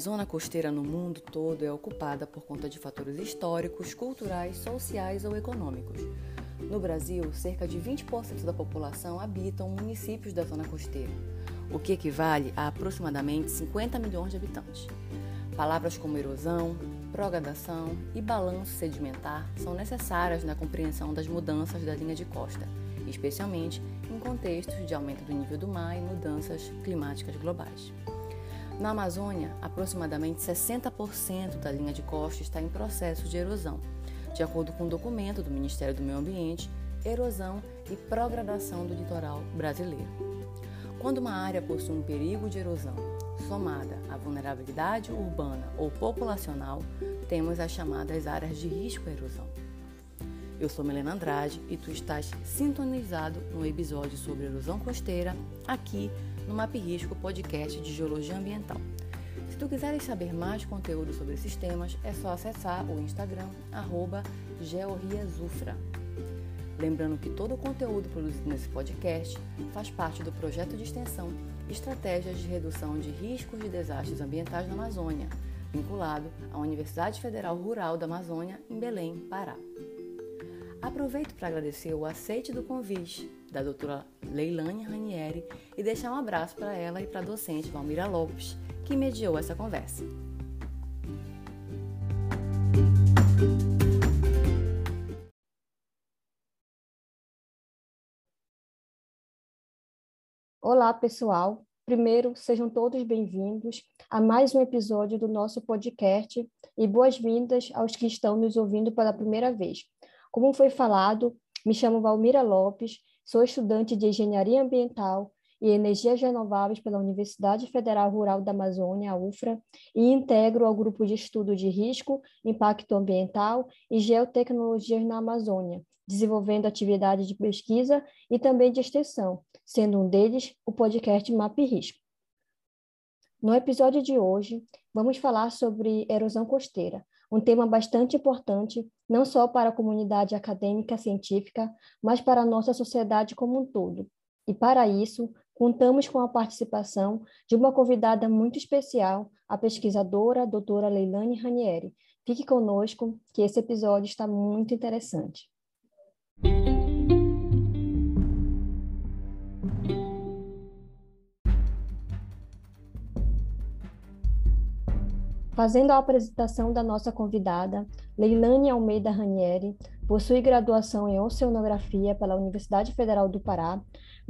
zona costeira no mundo todo é ocupada por conta de fatores históricos, culturais, sociais ou econômicos. No Brasil, cerca de 20% da população habitam municípios da zona costeira, o que equivale a aproximadamente 50 milhões de habitantes. Palavras como erosão, progradação e balanço sedimentar são necessárias na compreensão das mudanças da linha de costa, especialmente em contextos de aumento do nível do mar e mudanças climáticas globais. Na Amazônia, aproximadamente 60% da linha de costa está em processo de erosão, de acordo com um documento do Ministério do Meio Ambiente, Erosão e Progradação do Litoral Brasileiro. Quando uma área possui um perigo de erosão somada à vulnerabilidade urbana ou populacional, temos as chamadas áreas de risco erosão. Eu sou Melena Andrade e tu estás sintonizado no episódio sobre erosão costeira aqui no Map Risco Podcast de Geologia Ambiental. Se tu quiseres saber mais conteúdo sobre esses temas, é só acessar o Instagram georriazufra. Lembrando que todo o conteúdo produzido nesse podcast faz parte do projeto de extensão Estratégias de Redução de Riscos de Desastres Ambientais na Amazônia, vinculado à Universidade Federal Rural da Amazônia, em Belém, Pará. Aproveito para agradecer o aceite do convite da doutora Leilane Ranieri e deixar um abraço para ela e para a docente Valmira Lopes, que mediou essa conversa. Olá, pessoal. Primeiro, sejam todos bem-vindos a mais um episódio do nosso podcast e boas-vindas aos que estão nos ouvindo pela primeira vez. Como foi falado, me chamo Valmira Lopes, sou estudante de Engenharia Ambiental e Energias Renováveis pela Universidade Federal Rural da Amazônia, UFRA, e integro ao grupo de estudo de risco, impacto ambiental e geotecnologias na Amazônia, desenvolvendo atividades de pesquisa e também de extensão, sendo um deles o podcast Map Risco. No episódio de hoje, vamos falar sobre erosão costeira, um tema bastante importante não só para a comunidade acadêmica científica, mas para a nossa sociedade como um todo. E para isso, contamos com a participação de uma convidada muito especial, a pesquisadora a doutora Leilane Ranieri. Fique conosco, que esse episódio está muito interessante. Fazendo a apresentação da nossa convidada, Leilane Almeida Ranieri possui graduação em Oceanografia pela Universidade Federal do Pará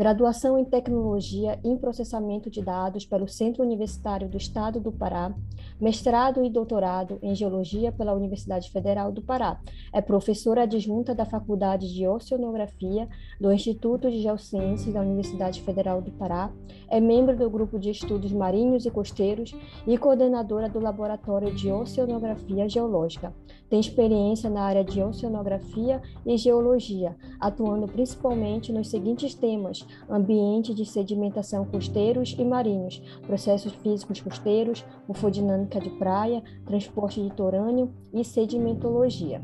graduação em Tecnologia em Processamento de Dados pelo Centro Universitário do Estado do Pará, mestrado e doutorado em Geologia pela Universidade Federal do Pará. É professora adjunta da Faculdade de Oceanografia do Instituto de Geociências da Universidade Federal do Pará, é membro do Grupo de Estudos Marinhos e Costeiros e coordenadora do Laboratório de Oceanografia Geológica. Tem experiência na área de oceanografia e geologia, atuando principalmente nos seguintes temas: ambiente de sedimentação costeiros e marinhos, processos físicos costeiros, ufodinâmica de praia, transporte de torânio e sedimentologia.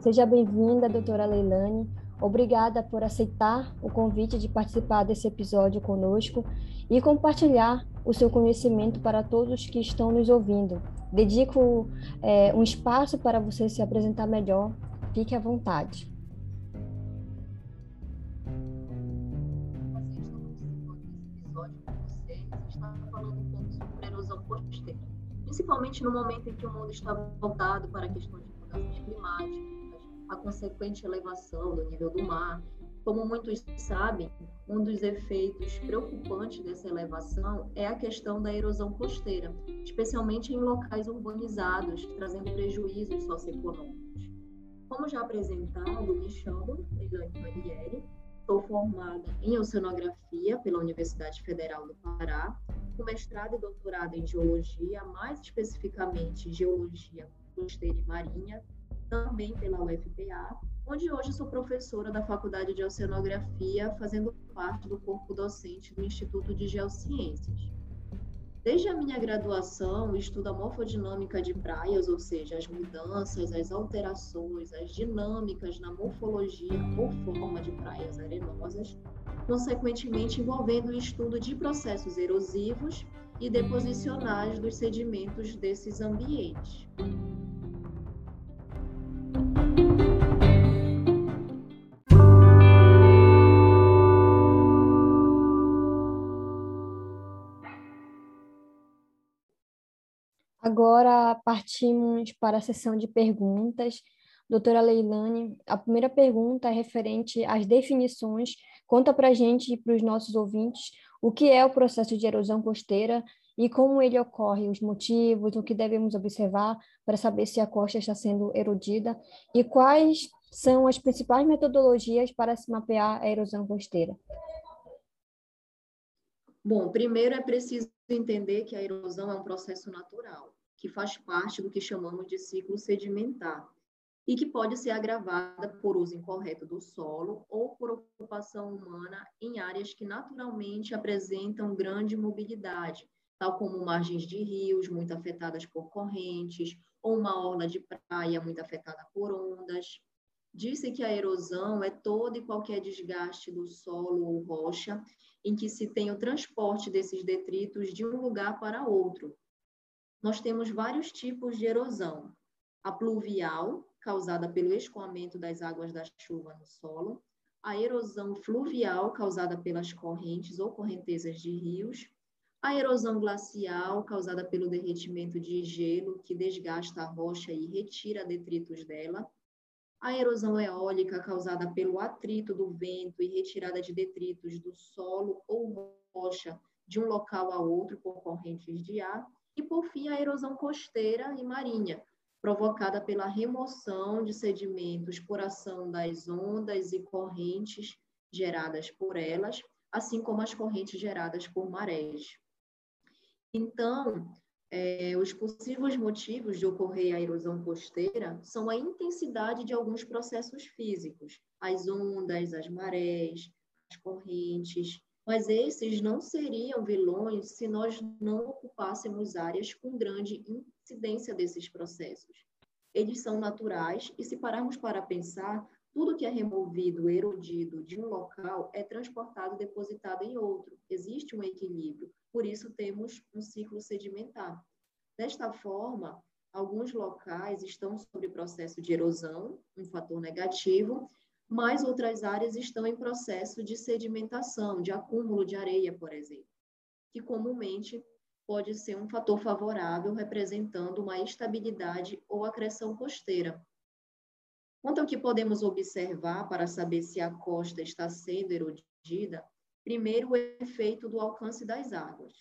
Seja bem-vinda, doutora Leilane. Obrigada por aceitar o convite de participar desse episódio conosco e compartilhar o seu conhecimento para todos que estão nos ouvindo. Dedico é, um espaço para você se apresentar melhor. Fique à vontade. principalmente no momento em que o mundo está voltado para questões de mudanças climáticas, a consequente elevação do nível do mar. Como muitos sabem, um dos efeitos preocupantes dessa elevação é a questão da erosão costeira, especialmente em locais urbanizados, trazendo prejuízos socioeconômicos. Como já apresentado, me chamo Leilane Manieri, sou formada em Oceanografia pela Universidade Federal do Pará com mestrado e doutorado em geologia, mais especificamente geologia costeira e marinha, também pela UFPA, onde hoje sou professora da Faculdade de Oceanografia, fazendo parte do corpo docente do Instituto de Geociências. Desde a minha graduação, estudo a morfodinâmica de praias, ou seja, as mudanças, as alterações, as dinâmicas na morfologia ou forma de praias arenosas, consequentemente envolvendo o estudo de processos erosivos e deposicionais dos sedimentos desses ambientes. Agora partimos para a sessão de perguntas. Doutora Leilane, a primeira pergunta é referente às definições. Conta para a gente e para os nossos ouvintes o que é o processo de erosão costeira e como ele ocorre, os motivos, o que devemos observar para saber se a costa está sendo erodida e quais são as principais metodologias para se mapear a erosão costeira. Bom, primeiro é preciso entender que a erosão é um processo natural que faz parte do que chamamos de ciclo sedimentar e que pode ser agravada por uso incorreto do solo ou por ocupação humana em áreas que naturalmente apresentam grande mobilidade, tal como margens de rios muito afetadas por correntes ou uma orla de praia muito afetada por ondas. Disse que a erosão é todo e qualquer desgaste do solo ou rocha em que se tem o transporte desses detritos de um lugar para outro, nós temos vários tipos de erosão. A pluvial, causada pelo escoamento das águas da chuva no solo, a erosão fluvial, causada pelas correntes ou correntezas de rios, a erosão glacial, causada pelo derretimento de gelo, que desgasta a rocha e retira detritos dela, a erosão eólica, causada pelo atrito do vento e retirada de detritos do solo ou rocha de um local a outro por correntes de ar, e, por fim, a erosão costeira e marinha, provocada pela remoção de sedimentos por ação das ondas e correntes geradas por elas, assim como as correntes geradas por marés. Então, é, os possíveis motivos de ocorrer a erosão costeira são a intensidade de alguns processos físicos, as ondas, as marés, as correntes, mas esses não seriam vilões se nós não ocupássemos áreas com grande incidência desses processos. Eles são naturais e, se pararmos para pensar, tudo que é removido, erodido de um local é transportado, depositado em outro. Existe um equilíbrio, por isso temos um ciclo sedimentar. Desta forma, alguns locais estão sob processo de erosão, um fator negativo, mas outras áreas estão em processo de sedimentação, de acúmulo de areia, por exemplo, que comumente pode ser um fator favorável representando uma estabilidade ou acreção costeira. Quanto ao que podemos observar para saber se a costa está sendo erodida, primeiro o efeito do alcance das águas.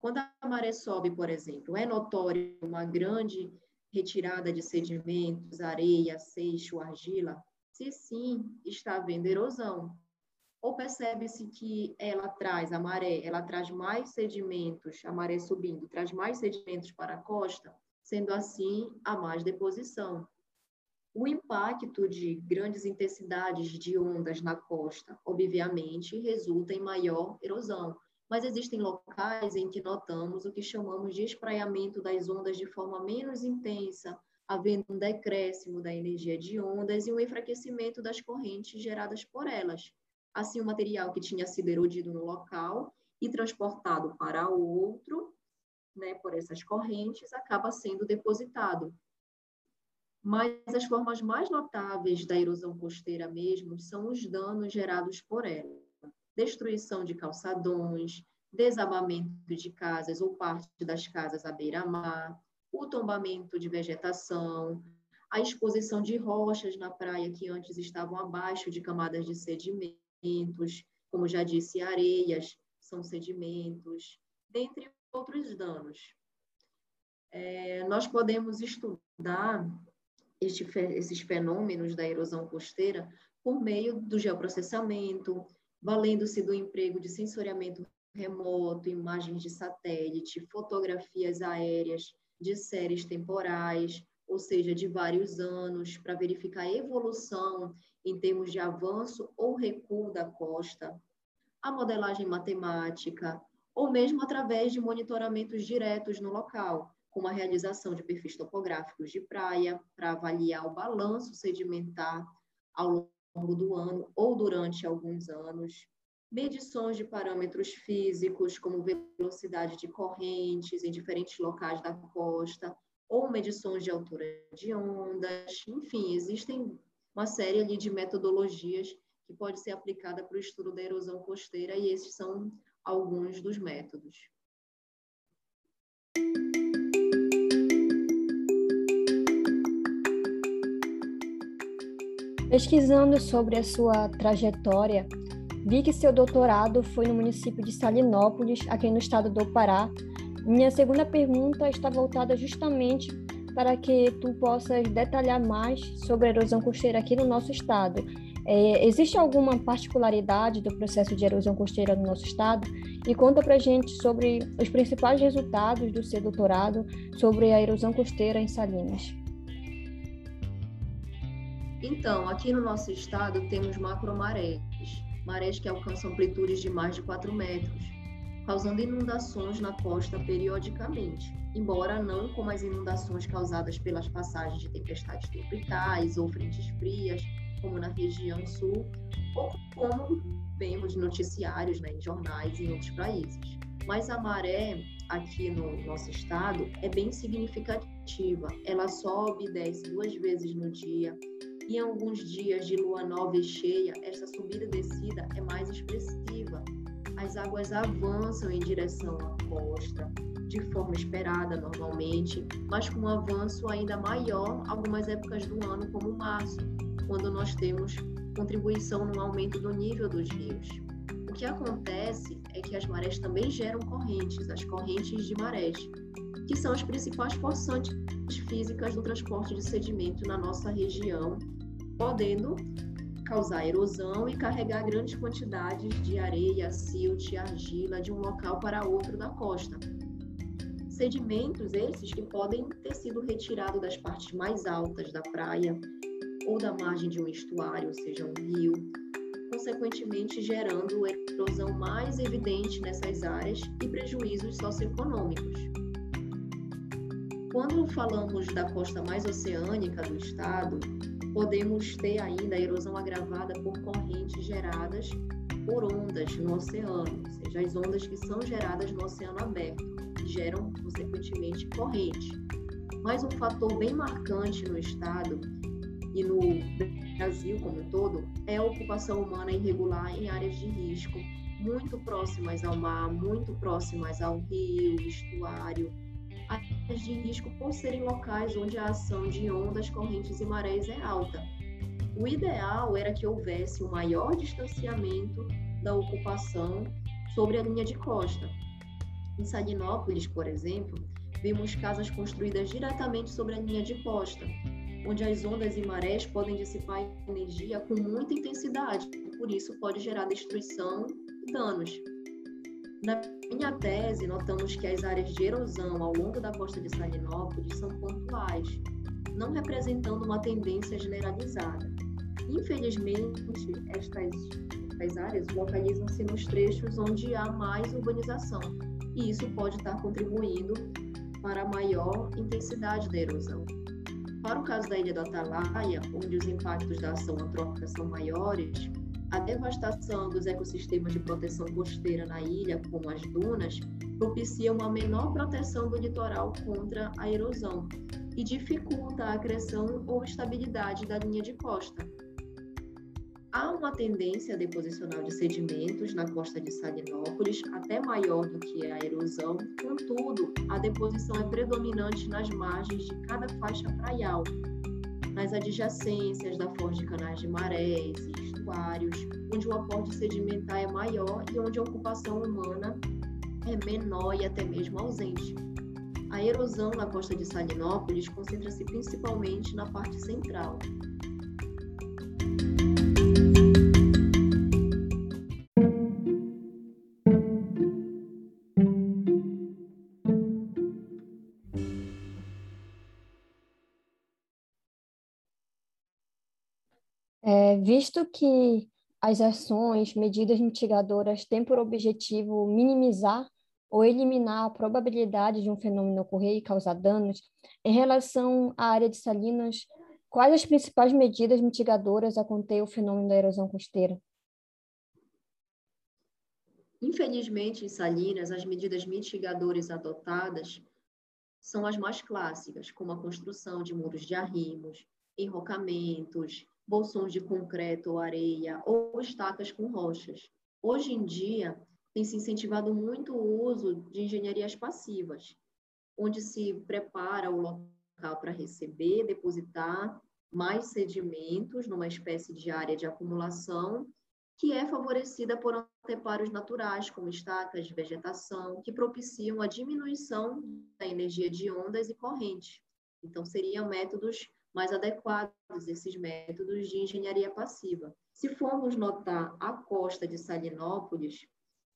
Quando a maré sobe, por exemplo, é notório uma grande retirada de sedimentos, areia, seixo, argila, se sim está havendo erosão. Ou percebe-se que ela traz, a maré, ela traz mais sedimentos, a maré subindo, traz mais sedimentos para a costa, sendo assim a mais deposição. O impacto de grandes intensidades de ondas na costa, obviamente, resulta em maior erosão, mas existem locais em que notamos o que chamamos de espraiamento das ondas de forma menos intensa, havendo um decréscimo da energia de ondas e um enfraquecimento das correntes geradas por elas. Assim, o material que tinha sido erodido no local e transportado para outro, né, por essas correntes, acaba sendo depositado. Mas as formas mais notáveis da erosão costeira mesmo são os danos gerados por ela. Destruição de calçadões, desabamento de casas ou parte das casas à beira-mar, o tombamento de vegetação, a exposição de rochas na praia que antes estavam abaixo de camadas de sedimentos, como já disse, areias são sedimentos, dentre outros danos. É, nós podemos estudar este, esses fenômenos da erosão costeira por meio do geoprocessamento, valendo-se do emprego de sensoriamento remoto, imagens de satélite, fotografias aéreas, de séries temporais, ou seja, de vários anos, para verificar a evolução em termos de avanço ou recuo da costa, a modelagem matemática, ou mesmo através de monitoramentos diretos no local, como a realização de perfis topográficos de praia, para avaliar o balanço sedimentar ao longo do ano ou durante alguns anos, medições de parâmetros físicos, como velocidade de correntes em diferentes locais da costa, ou medições de altura de ondas, enfim, existem uma série ali de metodologias que pode ser aplicada para o estudo da erosão costeira e esses são alguns dos métodos. Pesquisando sobre a sua trajetória, vi que seu doutorado foi no município de Salinópolis, aqui no estado do Pará. Minha segunda pergunta está voltada justamente para que tu possas detalhar mais sobre a erosão costeira aqui no nosso estado. É, existe alguma particularidade do processo de erosão costeira no nosso estado? E conta para gente sobre os principais resultados do seu doutorado sobre a erosão costeira em Salinas. Então, aqui no nosso estado temos macromarés, marés que alcançam amplitudes de mais de 4 metros, causando inundações na costa periodicamente, embora não como as inundações causadas pelas passagens de tempestades tropicais ou frentes frias, como na região sul, ou como vemos noticiários né, em jornais em outros países. Mas a maré aqui no nosso estado é bem significativa. Ela sobe e desce duas vezes no dia. Em alguns dias de lua nova e cheia, essa subida e descida é mais expressiva. As águas avançam em direção à costa, de forma esperada normalmente, mas com um avanço ainda maior algumas épocas do ano, como março, quando nós temos contribuição no aumento do nível dos rios. O que acontece é que as marés também geram correntes, as correntes de marés, que são as principais forçantes físicas do transporte de sedimento na nossa região, podendo causar erosão e carregar grandes quantidades de areia, silt argila de um local para outro da costa. Sedimentos esses que podem ter sido retirados das partes mais altas da praia ou da margem de um estuário, ou seja, um rio, consequentemente gerando erosão mais evidente nessas áreas e prejuízos socioeconômicos. Quando falamos da costa mais oceânica do estado, podemos ter ainda a erosão agravada por correntes geradas por ondas no oceano, ou seja, as ondas que são geradas no oceano aberto, que geram, consequentemente, corrente. Mas um fator bem marcante no estado e no Brasil como um todo é a ocupação humana irregular em áreas de risco muito próximas ao mar, muito próximas ao rio, estuário, de risco por serem locais onde a ação de ondas, correntes e marés é alta. O ideal era que houvesse um maior distanciamento da ocupação sobre a linha de costa. Em Salinópolis, por exemplo, vimos casas construídas diretamente sobre a linha de costa, onde as ondas e marés podem dissipar energia com muita intensidade, por isso pode gerar destruição e danos. Na minha tese, notamos que as áreas de erosão ao longo da costa de Salinópolis são pontuais, não representando uma tendência generalizada. Infelizmente, estas, estas áreas localizam-se nos trechos onde há mais urbanização, e isso pode estar contribuindo para a maior intensidade da erosão. Para o caso da ilha do Atalaia, onde os impactos da ação antrópica são maiores, a devastação dos ecossistemas de proteção costeira na ilha, como as dunas, propicia uma menor proteção do litoral contra a erosão e dificulta a acreção ou estabilidade da linha de costa, Há uma tendência deposicional de sedimentos na costa de Salinópolis, até maior do que a erosão, contudo, a deposição é predominante nas margens de cada faixa praial, nas adjacências da foz de canais de marés e estuários, onde o aporte sedimentar é maior e onde a ocupação humana é menor e até mesmo ausente. A erosão na costa de Salinópolis concentra-se principalmente na parte central, visto que as ações, medidas mitigadoras têm por objetivo minimizar ou eliminar a probabilidade de um fenômeno ocorrer e causar danos, em relação à área de Salinas, quais as principais medidas mitigadoras a conter o fenômeno da erosão costeira? Infelizmente, em Salinas, as medidas mitigadoras adotadas são as mais clássicas, como a construção de muros de arrimos, enrocamentos, bolsões de concreto ou areia ou estacas com rochas. Hoje em dia, tem se incentivado muito o uso de engenharias passivas, onde se prepara o local para receber, depositar mais sedimentos numa espécie de área de acumulação, que é favorecida por anteparos naturais, como estacas de vegetação, que propiciam a diminuição da energia de ondas e correntes. Então, seriam métodos mais adequados, esses métodos de engenharia passiva. Se formos notar a costa de Salinópolis,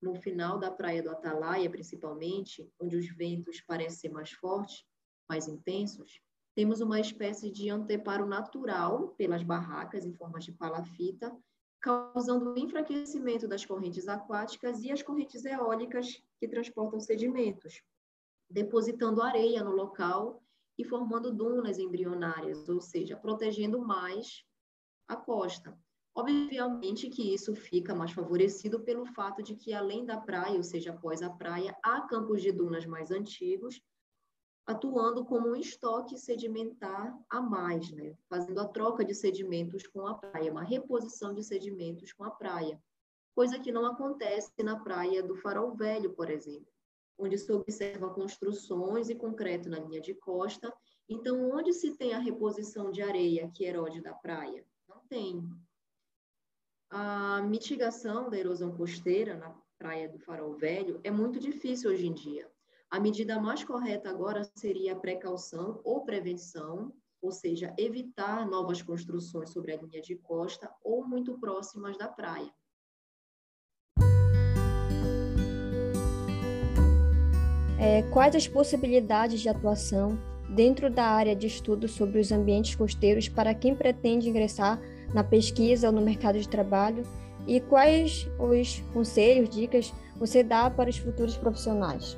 no final da praia do Atalaia, principalmente, onde os ventos parecem mais fortes, mais intensos, temos uma espécie de anteparo natural pelas barracas em forma de palafita, causando o enfraquecimento das correntes aquáticas e as correntes eólicas que transportam sedimentos, depositando areia no local e formando dunas embrionárias, ou seja, protegendo mais a costa. Obviamente que isso fica mais favorecido pelo fato de que, além da praia, ou seja, após a praia, há campos de dunas mais antigos, atuando como um estoque sedimentar a mais, né? fazendo a troca de sedimentos com a praia, uma reposição de sedimentos com a praia, coisa que não acontece na praia do Farol Velho, por exemplo, onde se observa construções e concreto na linha de costa. Então, onde se tem a reposição de areia que erode da praia? Não tem a mitigação da erosão costeira na praia do Farol Velho é muito difícil hoje em dia. A medida mais correta agora seria a precaução ou prevenção, ou seja, evitar novas construções sobre a linha de costa ou muito próximas da praia. É, quais as possibilidades de atuação dentro da área de estudo sobre os ambientes costeiros para quem pretende ingressar na pesquisa ou no mercado de trabalho e quais os conselhos, dicas você dá para os futuros profissionais?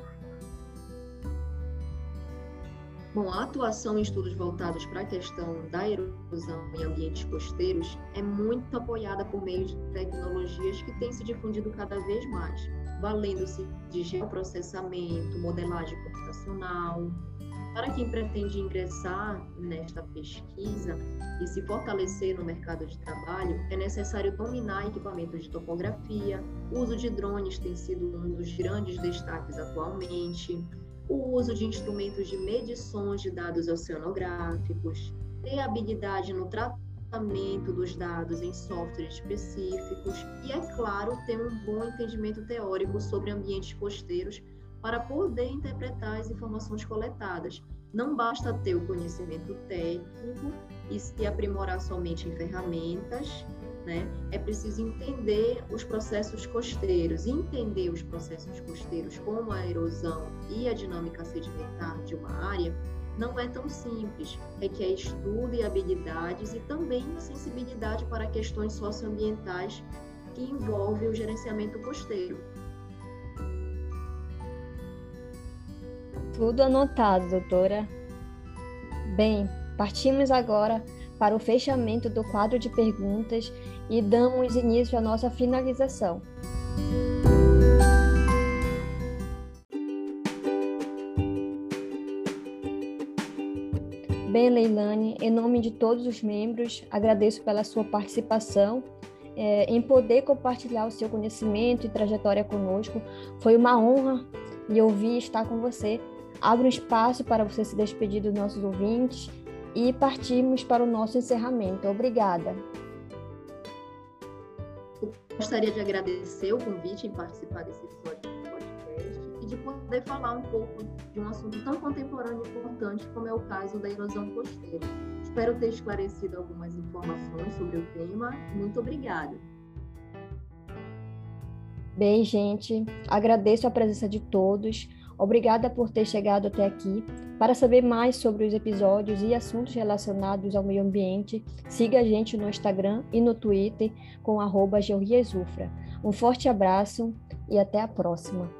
Bom, a atuação em estudos voltados para a questão da erosão em ambientes costeiros é muito apoiada por meio de tecnologias que têm se difundido cada vez mais, valendo-se de geoprocessamento, modelagem computacional, para quem pretende ingressar nesta pesquisa e se fortalecer no mercado de trabalho, é necessário dominar equipamentos de topografia. O uso de drones tem sido um dos grandes destaques atualmente. O uso de instrumentos de medições de dados oceanográficos. Ter habilidade no tratamento dos dados em softwares específicos. E, é claro, ter um bom entendimento teórico sobre ambientes costeiros para poder interpretar as informações coletadas. Não basta ter o conhecimento técnico e se aprimorar somente em ferramentas, né? É preciso entender os processos costeiros, entender os processos costeiros como a erosão e a dinâmica sedimentar de uma área não é tão simples, requer é estudo e habilidades e também sensibilidade para questões socioambientais que envolvem o gerenciamento costeiro. Tudo anotado, doutora. Bem, partimos agora para o fechamento do quadro de perguntas e damos início à nossa finalização. Bem, Leilane, em nome de todos os membros, agradeço pela sua participação é, em poder compartilhar o seu conhecimento e trajetória conosco. Foi uma honra e ouvir estar com você Abro um espaço para você se despedir dos nossos ouvintes e partimos para o nosso encerramento. Obrigada. Gostaria de agradecer o convite em participar desse episódio do podcast e de poder falar um pouco de um assunto tão contemporâneo e importante como é o caso da erosão costeira. Espero ter esclarecido algumas informações sobre o tema. Muito obrigada. Bem, gente, agradeço a presença de todos. Obrigada por ter chegado até aqui. Para saber mais sobre os episódios e assuntos relacionados ao meio ambiente, siga a gente no Instagram e no Twitter com arroba Um forte abraço e até a próxima.